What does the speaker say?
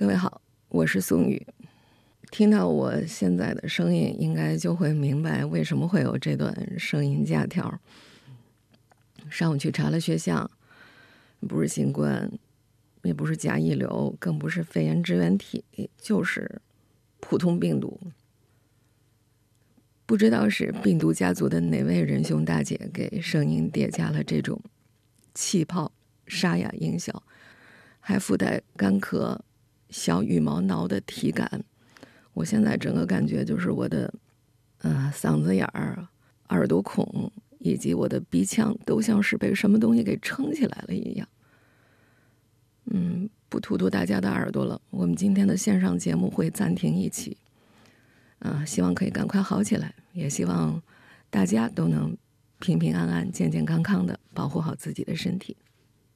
各位好，我是宋宇。听到我现在的声音，应该就会明白为什么会有这段声音假条。上午去查了血象，不是新冠，也不是甲乙流，更不是肺炎支原体，就是普通病毒。不知道是病毒家族的哪位仁兄大姐给声音叠加了这种气泡沙哑音效，还附带干咳。小羽毛挠的体感，我现在整个感觉就是我的，呃，嗓子眼儿、耳朵孔以及我的鼻腔都像是被什么东西给撑起来了一样。嗯，不荼毒大家的耳朵了，我们今天的线上节目会暂停一期，啊，希望可以赶快好起来，也希望大家都能平平安安、健健康康的保护好自己的身体。